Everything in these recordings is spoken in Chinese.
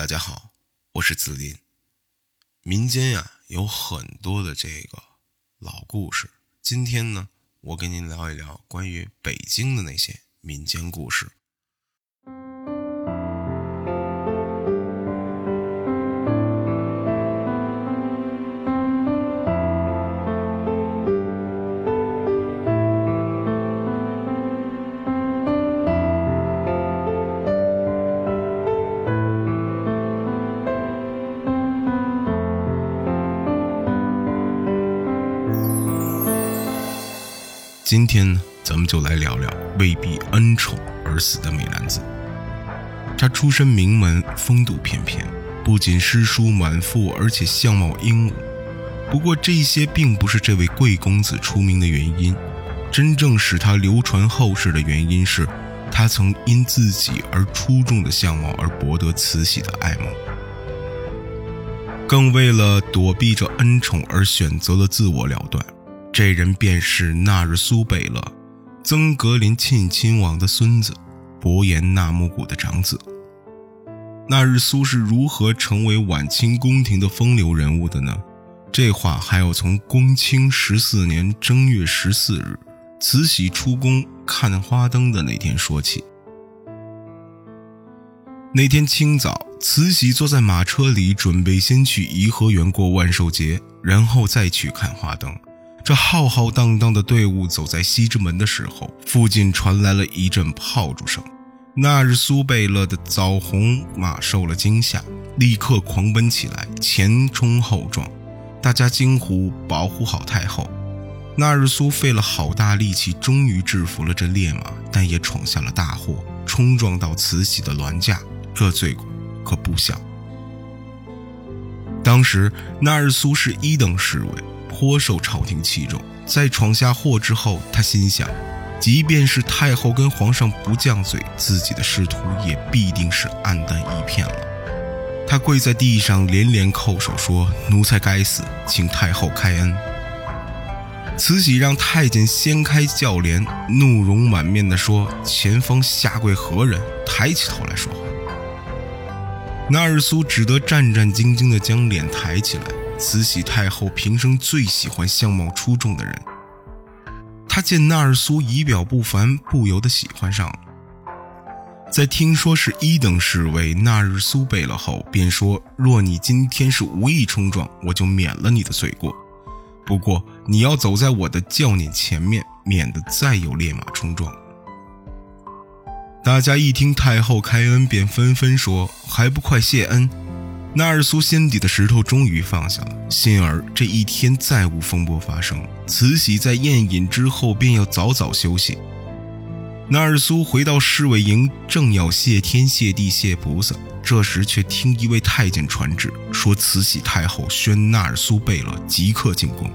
大家好，我是子林。民间呀有很多的这个老故事，今天呢，我跟您聊一聊关于北京的那些民间故事。今天呢，咱们就来聊聊为避恩宠而死的美男子。他出身名门，风度翩翩，不仅诗书满腹，而且相貌英武。不过，这些并不是这位贵公子出名的原因。真正使他流传后世的原因是，他曾因自己而出众的相貌而博得慈禧的爱慕，更为了躲避这恩宠而选择了自我了断。这人便是纳日苏贝勒，曾格林沁亲王的孙子，伯颜纳木古的长子。纳日苏是如何成为晚清宫廷的风流人物的呢？这话还要从光清十四年正月十四日，慈禧出宫看花灯的那天说起。那天清早，慈禧坐在马车里，准备先去颐和园过万寿节，然后再去看花灯。这浩浩荡荡的队伍走在西直门的时候，附近传来了一阵炮竹声。那日苏贝勒的枣红马受了惊吓，立刻狂奔起来，前冲后撞。大家惊呼：“保护好太后！”那日苏费了好大力气，终于制服了这烈马，但也闯下了大祸，冲撞到慈禧的銮驾，这罪过可不小。当时那日苏是一等侍卫。颇受朝廷器重，在闯下祸之后，他心想，即便是太后跟皇上不犟嘴，自己的仕途也必定是黯淡一片了。他跪在地上，连连叩首说：“奴才该死，请太后开恩。”慈禧让太监掀开轿帘，怒容满面地说：“前方下跪何人？抬起头来说话。”纳日苏只得战战兢兢地将脸抬起来。慈禧太后平生最喜欢相貌出众的人，她见纳尔苏仪表不凡，不由得喜欢上了。在听说是一等侍卫纳日苏贝勒后，便说：“若你今天是无意冲撞，我就免了你的罪过。不过你要走在我的轿辇前面，免得再有烈马冲撞。”大家一听太后开恩，便纷纷说：“还不快谢恩！”纳尔苏心底的石头终于放下了，幸而这一天再无风波发生。慈禧在宴饮之后便要早早休息。纳尔苏回到侍卫营，正要谢天谢地谢菩萨，这时却听一位太监传旨，说慈禧太后宣纳尔苏贝勒即刻进宫。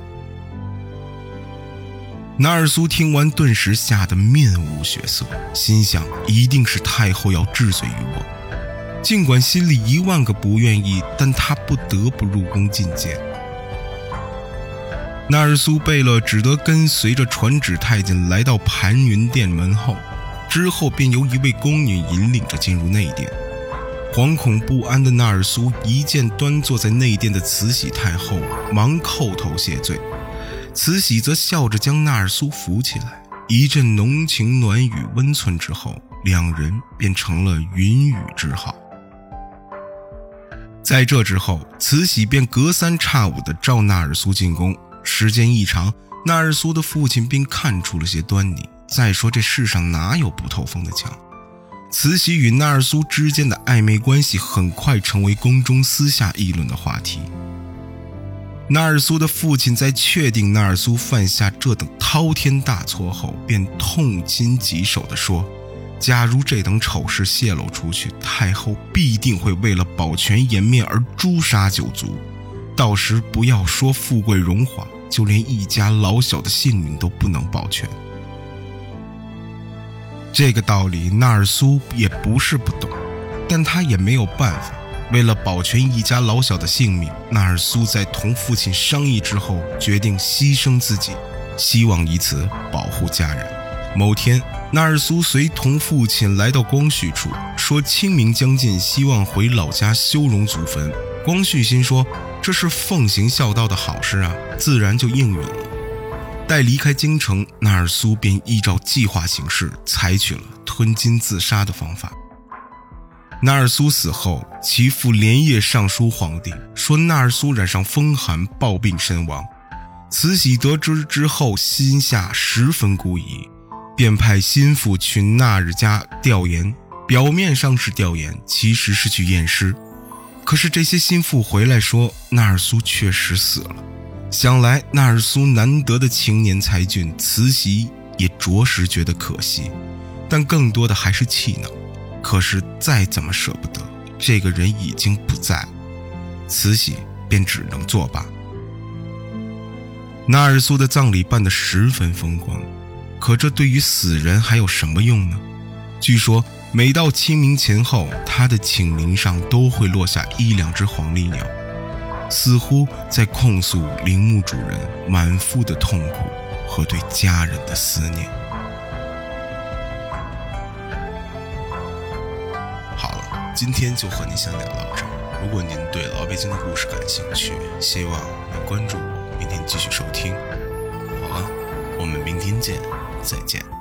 纳尔苏听完，顿时吓得面无血色，心想一定是太后要治罪于我。尽管心里一万个不愿意，但他不得不入宫觐见。纳日苏贝勒只得跟随着传旨太监来到盘云殿门后，之后便由一位宫女引领着进入内殿。惶恐不安的纳尔苏一见端坐在内殿的慈禧太后，忙叩头谢罪。慈禧则笑着将纳尔苏扶起来，一阵浓情暖语温存之后，两人便成了云雨之好。在这之后，慈禧便隔三差五地召纳尔苏进宫。时间一长，纳尔苏的父亲便看出了些端倪。再说，这世上哪有不透风的墙？慈禧与纳尔苏之间的暧昧关系很快成为宫中私下议论的话题。纳尔苏的父亲在确定纳尔苏犯下这等滔天大错后，便痛心疾首地说。假如这等丑事泄露出去，太后必定会为了保全颜面而诛杀九族，到时不要说富贵荣华，就连一家老小的性命都不能保全。这个道理纳尔苏也不是不懂，但他也没有办法。为了保全一家老小的性命，纳尔苏在同父亲商议之后，决定牺牲自己，希望以此保护家人。某天，纳尔苏随同父亲来到光绪处，说清明将近，希望回老家修容祖坟。光绪心说这是奉行孝道的好事啊，自然就应允了。待离开京城，纳尔苏便依照计划行事，采取了吞金自杀的方法。纳尔苏死后，其父连夜上书皇帝，说纳尔苏染上风寒，暴病身亡。慈禧得知之后，心下十分孤疑。便派心腹去纳日家调研，表面上是调研，其实是去验尸。可是这些心腹回来说，纳尔苏确实死了。想来纳尔苏难得的青年才俊，慈禧也着实觉得可惜，但更多的还是气恼。可是再怎么舍不得，这个人已经不在，慈禧便只能作罢。纳尔苏的葬礼办得十分风光。可这对于死人还有什么用呢？据说每到清明前后，他的寝陵上都会落下一两只黄鹂鸟，似乎在控诉陵墓主人满腹的痛苦和对家人的思念。好了，今天就和您先聊到这。如果您对老北京的故事感兴趣，希望您关注我，明天继续收听。好了，我们明天见。再见。